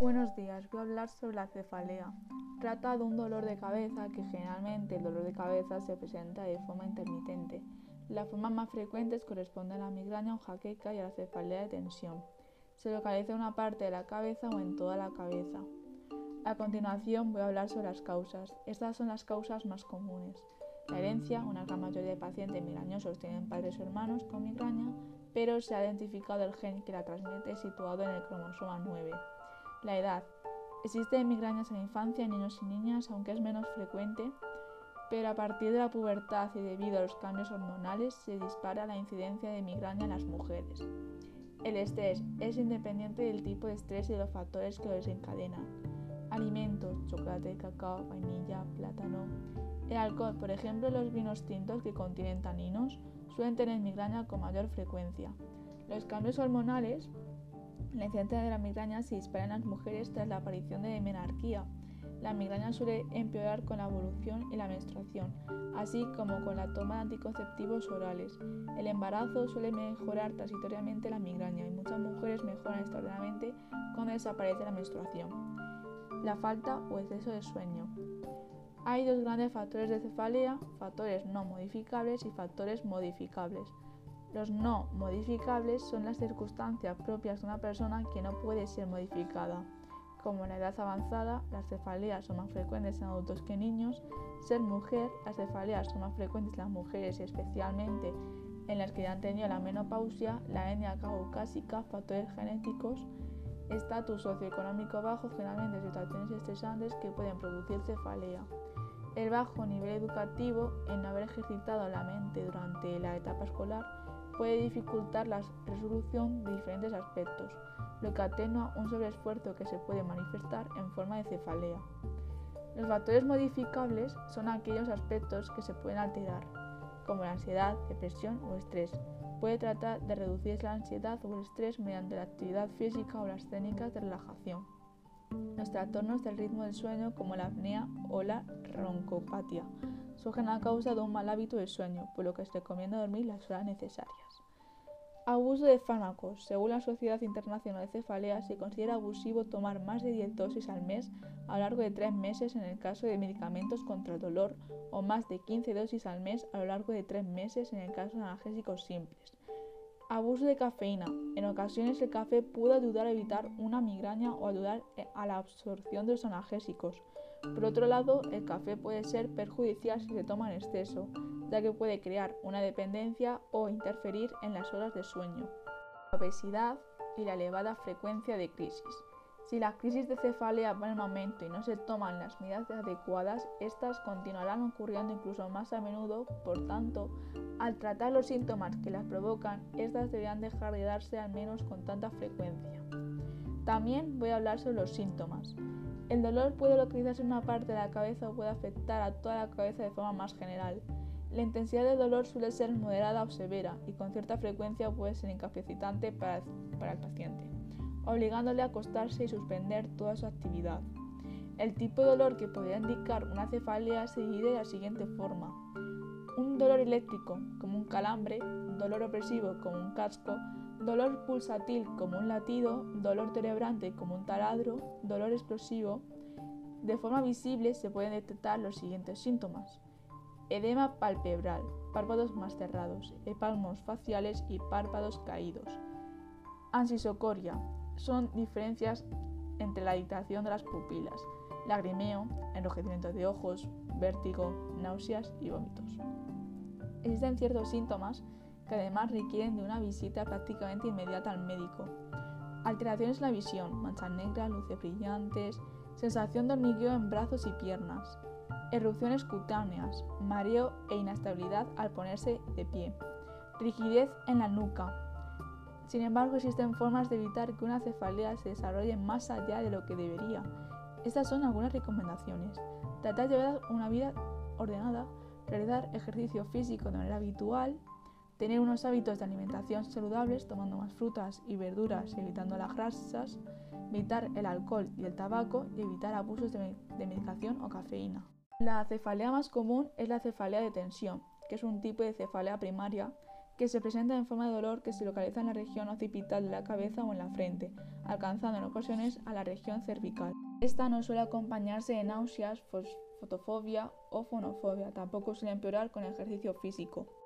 Buenos días, voy a hablar sobre la cefalea. Trata de un dolor de cabeza que generalmente el dolor de cabeza se presenta de forma intermitente. Las formas más frecuentes corresponden a la migraña o jaqueca y a la cefalea de tensión. Se localiza en una parte de la cabeza o en toda la cabeza. A continuación voy a hablar sobre las causas. Estas son las causas más comunes. La herencia, una gran mayoría de pacientes migrañosos tienen padres o hermanos con migraña, pero se ha identificado el gen que la transmite situado en el cromosoma 9. La edad. Existen migrañas en la infancia en niños y niñas, aunque es menos frecuente, pero a partir de la pubertad y debido a los cambios hormonales se dispara la incidencia de migraña en las mujeres. El estrés es independiente del tipo de estrés y de los factores que lo desencadenan. Alimentos, chocolate, cacao, vainilla, plátano. El alcohol, por ejemplo, los vinos tintos que contienen taninos, suelen tener migraña con mayor frecuencia. Los cambios hormonales la incidencia de la migraña se dispara en las mujeres tras la aparición de menarquía. La migraña suele empeorar con la evolución y la menstruación, así como con la toma de anticonceptivos orales. El embarazo suele mejorar transitoriamente la migraña y muchas mujeres mejoran extraordinariamente cuando desaparece la menstruación. La falta o exceso de sueño. Hay dos grandes factores de cefalea, factores no modificables y factores modificables. Los no modificables son las circunstancias propias de una persona que no puede ser modificada, como la edad avanzada, las cefaleas son más frecuentes en adultos que niños, ser mujer, las cefaleas son más frecuentes en las mujeres, especialmente en las que ya han tenido la menopausia, la etnia caucásica, factores genéticos, estatus socioeconómico bajo, generalmente situaciones estresantes que pueden producir cefalea. El bajo nivel educativo, en no haber ejercitado la mente durante la etapa escolar, puede dificultar la resolución de diferentes aspectos, lo que atenúa un sobreesfuerzo que se puede manifestar en forma de cefalea. Los factores modificables son aquellos aspectos que se pueden alterar, como la ansiedad, depresión o estrés. Puede tratar de reducir la ansiedad o el estrés mediante la actividad física o las técnicas de relajación. Los trastornos del ritmo del sueño, como la apnea o la roncopatía, surgen a causa de un mal hábito de sueño, por lo que se recomienda dormir las horas necesarias. Abuso de fármacos. Según la Sociedad Internacional de Cefalea, se considera abusivo tomar más de 10 dosis al mes a lo largo de 3 meses en el caso de medicamentos contra el dolor o más de 15 dosis al mes a lo largo de 3 meses en el caso de analgésicos simples. Abuso de cafeína. En ocasiones el café puede ayudar a evitar una migraña o ayudar a la absorción de los analgésicos. Por otro lado, el café puede ser perjudicial si se toma en exceso, ya que puede crear una dependencia o interferir en las horas de sueño. La obesidad y la elevada frecuencia de crisis. Si las crisis de cefalea van en aumento y no se toman las medidas adecuadas, estas continuarán ocurriendo incluso más a menudo, por tanto, al tratar los síntomas que las provocan, estas deberán dejar de darse al menos con tanta frecuencia. También voy a hablar sobre los síntomas. El dolor puede localizarse en una parte de la cabeza o puede afectar a toda la cabeza de forma más general. La intensidad del dolor suele ser moderada o severa y con cierta frecuencia puede ser incapacitante para, el paciente, obligándole a acostarse y suspender toda su actividad. El tipo de dolor que podría indicar una cefalea se divide de la siguiente forma. Un dolor eléctrico, como un calambre, dolor opresivo, como un casco, dolor pulsatil como un latido, dolor cerebrante como un taladro, dolor explosivo. De forma visible se pueden detectar los siguientes síntomas. Edema palpebral, párpados más cerrados, espasmos faciales y párpados caídos. Ansisocoria, son diferencias entre la dilatación de las pupilas, lagrimeo, enrojecimiento de ojos, vértigo, náuseas y vómitos. Existen ciertos síntomas que además requieren de una visita prácticamente inmediata al médico. Alteraciones en la visión, manchas negras, luces brillantes, sensación de hormigueo en brazos y piernas, erupciones cutáneas, mareo e inestabilidad al ponerse de pie, rigidez en la nuca. Sin embargo, existen formas de evitar que una cefalea se desarrolle más allá de lo que debería. Estas son algunas recomendaciones. Tratar de llevar una vida ordenada, realizar ejercicio físico de manera habitual, Tener unos hábitos de alimentación saludables, tomando más frutas y verduras y evitando las grasas, evitar el alcohol y el tabaco y evitar abusos de, medicación o cafeína. La cefalea más común es la cefalea de tensión, que es un tipo de cefalea primaria que se presenta en forma de dolor que se localiza en la región occipital de la cabeza o en la frente, alcanzando en ocasiones a la región cervical. Esta no suele acompañarse de náuseas, fotofobia o fonofobia, tampoco suele empeorar con ejercicio físico.